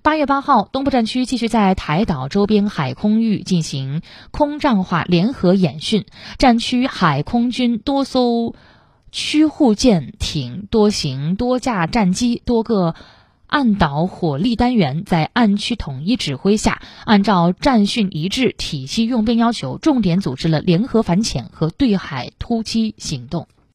八月八号东部战区继续在台岛周边海空域进行空战化联合演训战区海空军多艘驱护舰艇多型多架战机多个岸岛火力单元在岸区统一指挥下按照战训一致体系用兵要求重点组织了联合反潜和对海突击行动。